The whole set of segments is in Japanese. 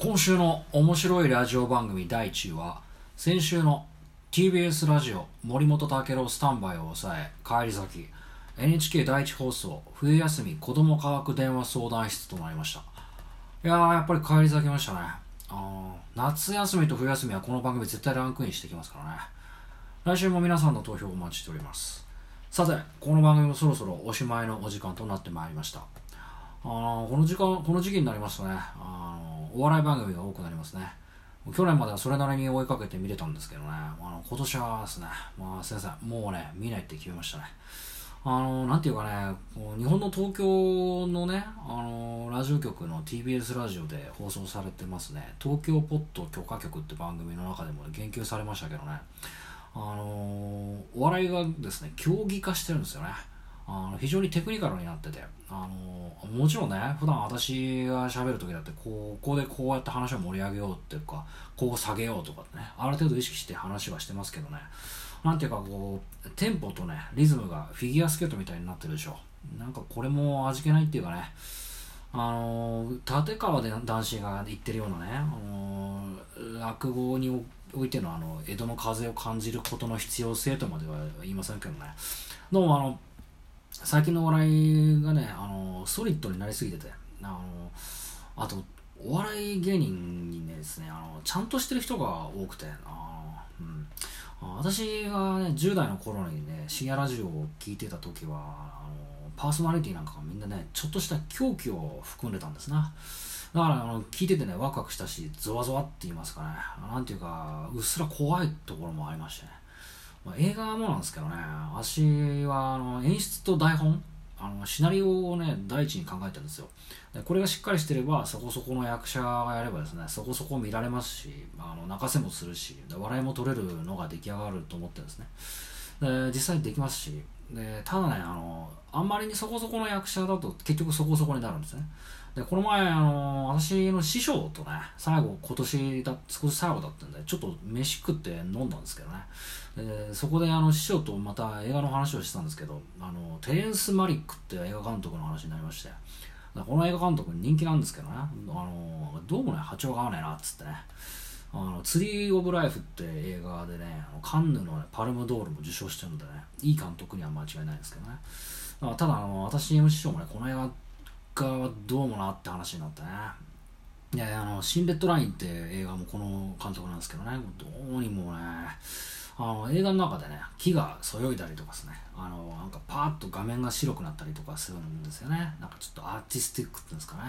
今週の面白いラジオ番組第1位は先週の TBS ラジオ森本武郎スタンバイを抑え帰り先 NHK 第一放送冬休み子ども科学電話相談室となりました。いやーやっぱり帰り咲きましたね。あ夏休みと冬休みはこの番組絶対ランクインしてきますからね。来週も皆さんの投票をお待ちしております。さてこの番組もそろそろおしまいのお時間となってまいりました。あこの時間この時期になりますとね。あお笑い番組が多くなりますね。去年まではそれなりに追いかけて見れたんですけどね。あの今年はですね。まあ先生もうね見ないって決めましたね。あのなんていうかねこう日本の東京のねあのラジオ局の TBS ラジオで放送されてますね。東京ポッド許可局って番組の中でも言及されましたけどね。あのお笑いがですね競技化してるんですよね。あの非常にテクニカルになってて、あのもちろんね普段私が喋る時だってここでこうやって話を盛り上げようっていうかこう下げようとかねある程度意識して話はしてますけどね。なんていうかこうテンポとねリズムがフィギュアスケートみたいになってるでしょ。なんかこれも味気ないっていうかね。あの立川で男子が言ってるようなね、あの落語においてのあの江戸の風を感じることの必要性とまでは言いませんけどね。どうもあの最近のお笑いがねあのソリッドになりすぎててあのあとお笑い芸人にねですねあのちゃんとしてる人が多くてあの、うん、私がね10代の頃にね深夜ラジオを聞いてた時はあのパーソナリティなんかがみんなねちょっとした狂気を含んでたんですな。だからあの聞いててねワクワクしたしゾワゾワって言いますかね。なんていうかうっすら怖いところもありましてね。まあ、映画もなんですけどね。私はあの演出と台本あのシナリオをね第一に考えてるんですよ。でこれがしっかりしてればそこそこの役者がやればですねそこそこ見られますしあの泣かせもするし笑いも取れるのが出来上がると思ってるんですね。で実際できますしでただねあのあんまりにそこそこの役者だと結局そこそこになるんですね。でこの前あの私の師匠とね最後今年だ少し最後だったんでちょっと飯食って飲んだんですけどね。でそこであの師匠とまた映画の話をしてたんですけどあのテレンス・マリックっていう映画監督の話になりまして。この映画監督人気なんですけどね。あのどうもね波長が合わないなっつってね。あのツリー・オブ・ライフって映画でねカンヌの、ね、パルムドールも受賞してるんでね。いい監督には間違いないんですけどね。ただあの私の師匠もねこの映画はどうもなって話になってね。いやあのシン・レッドラインって映画もこの監督なんですけどね。どうにもね。あの映画の中でね木がそよいだりとかですね。あのなんかパーッと画面が白くなったりとかするんですよね。なんかちょっとアーティスティックっていうんですかね。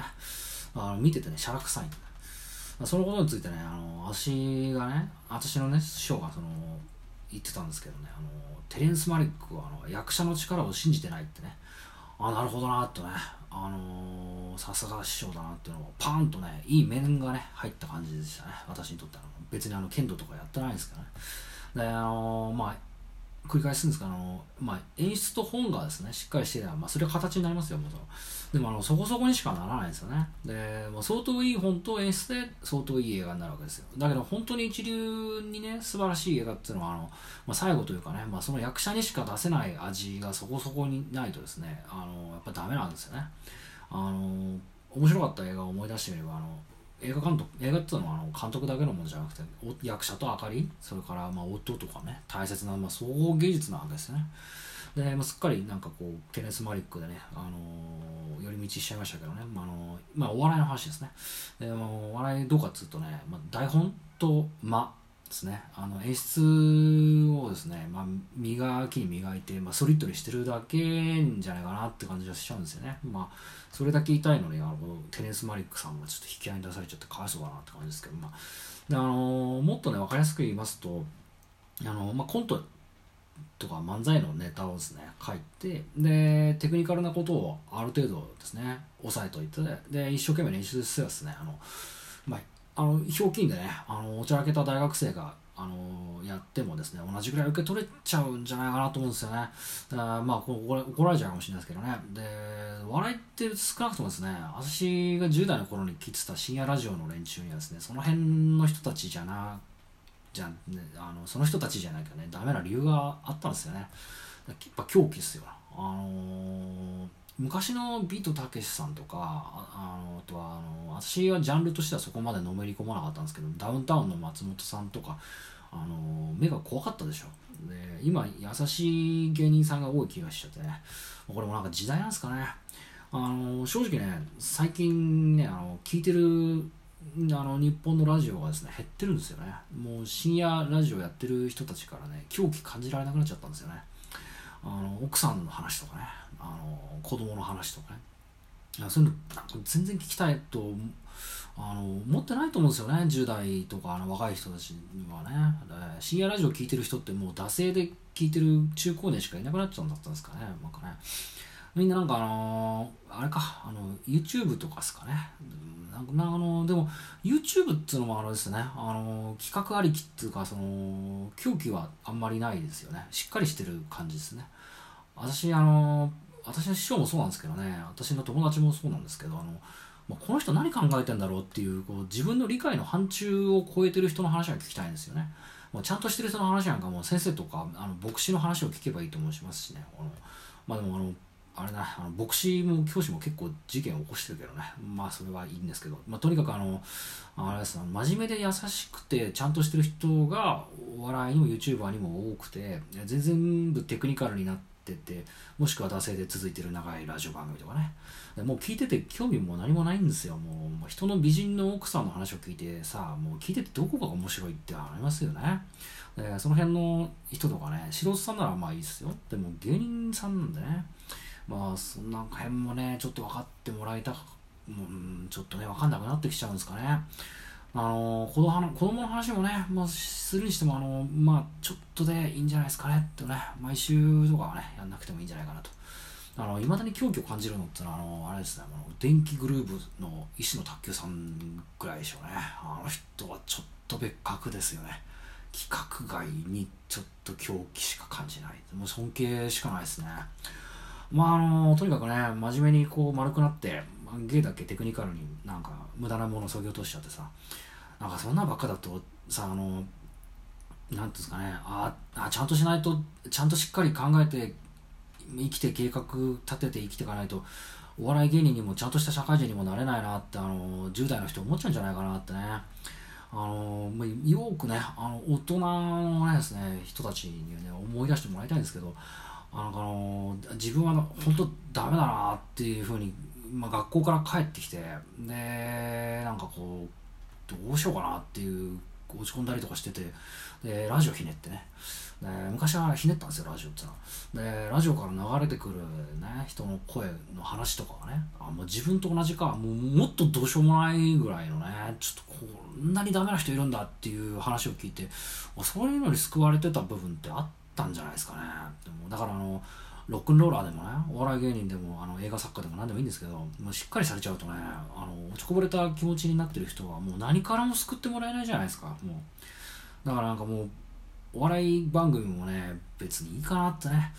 あの見ててねシャラ臭いんそのことについてねあの私がね私のね師匠がその言ってたんですけどね。あのテレンス・マリックはあの役者の力を信じてないってね。あなるほどなとね。あのさすが師匠だなっていうのをパーンとねいい面がね入った感じでしたね。私にとっては。別にあの剣道とかやってないんですけどね。であのまあ繰り返すんですか？あの、まあ、演出と本がですねしっかりしていれば、まあ、それは形になりますよもちろん。でもあのそこそこにしかならないですよね。で、まあ、相当いい本と演出で相当いい映画になるわけですよ。だけど本当に一流にね素晴らしい映画っていうのはあの、まあ、最後というかね、まあ、その役者にしか出せない味がそこそこにないとですねあのやっぱダメなんですよね。あの面白かった映画を思い出してみればあの映画監督映画っていうのはあの監督だけのものじゃなくて役者と明かりそれからまあ音とかね大切なまあ総合芸術なわけですね。で、まあ、すっかりなんかこうテネス・マリックでね、あのー、寄り道しちゃいましたけどね、まああのー、まあ、お笑いの話ですね。で、まあ、お笑いどうかっつうとね、まあ、台本と間ですね。あの演出をですね、まあ、磨きに磨いて、まあ、ソリッドにしてるだけんじゃないかなって感じがしちゃうんですよね。まあそれだけ言いたいのにあのテネス・マリックさんがちょっと引き合いに出されちゃってかわいそうだなって感じですけど、まあ、であのもっとね分かりやすく言いますとあの、まあ、コントとか漫才のネタをですね書いてでテクニカルなことをある程度ですね押さえといてで一生懸命練習すればですねあの、まあ、あのひょうきんでねあのおちゃらけた大学生があのやってもですね同じぐらい受け取れちゃうんじゃないかなと思うんですよね。だまあこれ怒られちゃうかもしれないですけどね。で笑いって少なくともですね私が10代の頃に聞いてた深夜ラジオの連中にはですねその辺の人たちじゃなじゃ、ね、あのその人たちじゃないかねダメな理由があったんですよね。やっぱ狂気ですよ。あのー昔のビートたけしさんとかあのあとはあの私はジャンルとしてはそこまでのめり込まなかったんですけどダウンタウンの松本さんとかあの目が怖かったでしょ。で今優しい芸人さんが多い気がしちゃってね。これもなんか時代なんですかね。あの正直ね最近ねあの聞いてるあの日本のラジオがですね減ってるんですよね。もう深夜ラジオやってる人たちからね狂気感じられなくなっちゃったんですよね。あの奥さんの話とかね。あの子供の話とかね。そういうのなんか全然聞きたいとあの持ってないと思うんですよね。10代とかあの若い人たちにはね。深夜ラジオ聞いてる人ってもう惰性で聞いてる中高年しかいなくなっちゃうんだったんですかね。なんかね。みんななんかあのー、あれかあの YouTube とかですかね。なんかあのでも YouTube っていうのもあのですね。あの企画ありきっていうかその狂気はあんまりないですよね。しっかりしてる感じですね。私あの私の師匠もそうなんですけどね。私の友達もそうなんですけどあのまあ、この人何考えてんだろうっていうこう自分の理解の範疇を超えてる人の話が聞きたいんですよね。もうちゃんとしてる人の話なんかも先生とかあの牧師の話を聞けばいいと思いますしね。あのまあでもあのあれなあの牧師も教師も結構事件を起こしてるけどね。まあそれはいいんですけど、まあ、とにかくあのあれです真面目で優しくてちゃんとしてる人がお笑いにも YouTuber にも多くて全然部テクニカルになっててもしくは惰性で続いてる長いラジオ番組とかね。もう聞いてて興味も何もないんですよ。もう人の美人の奥さんの話を聞いてさもう聞いててどこが面白いってありますよね。その辺の人とかね素人さんならまあいいですよ。でも芸人さんなんでね。まあそんな辺もねちょっと分かってもらいたうん、ちょっとね分かんなくなってきちゃうんですかね。あの子供子供の話もね、まあ、するにしてもあの、まあ、ちょっとでいいんじゃないですかねってね毎週とかはねやんなくてもいいんじゃないかなと。あの未だに狂気を感じるのってのはあのあれですねあの電気グルーブの石野卓球さんぐらいでしょうね。あの人はちょっと別格ですよね。規格外にちょっと狂気しか感じない。もう尊敬しかないですね。まああのとにかくね真面目にこう丸くなって芸だけテクニカルになんか無駄なものをそぎ落としちゃってさなんかそんなばっかだとさあのなんていうんですかねああちゃんとしないとちゃんとしっかり考えて生きて計画立てて生きていかないとお笑い芸人にもちゃんとした社会人にもなれないなってあの10代の人思っちゃうんじゃないかなってね。あのよくねあの大人のですね人たちにね思い出してもらいたいんですけどあの自分は本当ダメだなっていうふうに、まあ、学校から帰ってきてでなんかこうどうしようかなっていう落ち込んだりとかしててでラジオひねってね。で昔はひねったんですよラジオってのは。でラジオから流れてくるね人の声の話とかがねあもう自分と同じかもうもっとどうしようもないぐらいのねちょっとこんなにダメな人いるんだっていう話を聞いてそういうのに救われてた部分ってあったたんじゃないですかねでもだからあのロックンローラーでもねお笑い芸人でもあの映画作家でも何でもいいんですけどもうしっかりされちゃうとねあの落ちこぼれた気持ちになってる人はもう何からも救ってもらえないじゃないですかもうだからなんかもうお笑い番組もね別にいいかなってね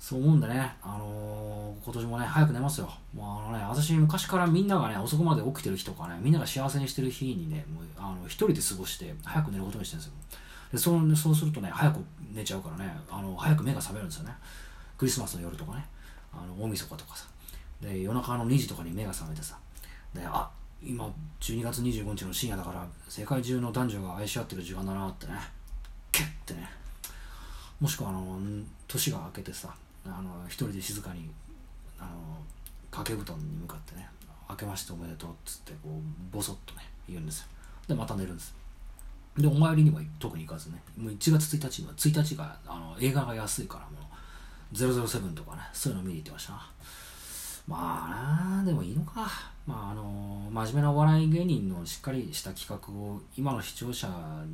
そう思うんでね、あのー、今年もね、早く寝ますよ。もうあのね、私昔からみんながね、遅くまで起きてる日とかね、みんなが幸せにしてる日にね、もうあの一人で過ごして、早く寝ることにしてるんですよ。でそうそうするとね、早く寝ちゃうからね、あの早く目が覚めるんですよね。クリスマスの夜とかね、あの大晦日とかさ。で、夜中の2時とかに目が覚めてさ。で、あ今、12月25日の深夜だから、世界中の男女が愛し合ってる時間だなってね。ケッてねもしくはあの年が明けてさあの一人で静かにあの掛け布団に向かってね「明けましておめでとう」っつってこうボソッとね言うんですよでまた寝るんですでお参りには特に行かずね。もう1月1日は1日があの映画が安いからもう007とかねそういうの見に行ってましたまあなでもいいのか。まああの真面目なお笑い芸人のしっかりした企画を今の視聴者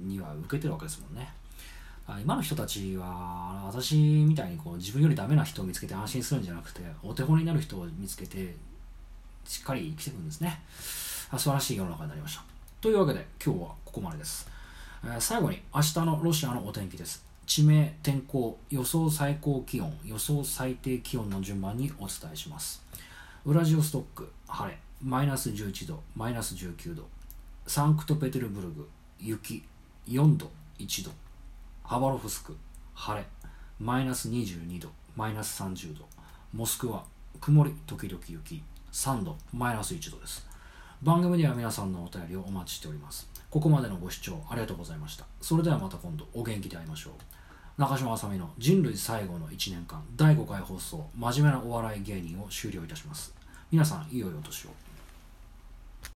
には受けてるわけですもんね。今の人たちは私みたいにこう自分よりダメな人を見つけて安心するんじゃなくてお手本になる人を見つけてしっかり生きていくんですね。素晴らしい世の中になりました。というわけで今日はここまでです、最後に明日のロシアのお天気です。地名天候予想最高気温予想最低気温の順番にお伝えします。ウラジオストック晴れ。マイナス11度マイナス19度。サンクトペテルブルグ雪。4度1度。ハバロフスク晴れ。マイナス22度マイナス30度。モスクワ曇り時々雪。3度マイナス1度です。番組では皆さんのお便りをお待ちしております。ここまでのご視聴ありがとうございました。それではまた今度お元気で会いましょう。中島あさみの人類最後の1年間第5回放送真面目なお笑い芸人を終了いたします。皆さんいいお年を。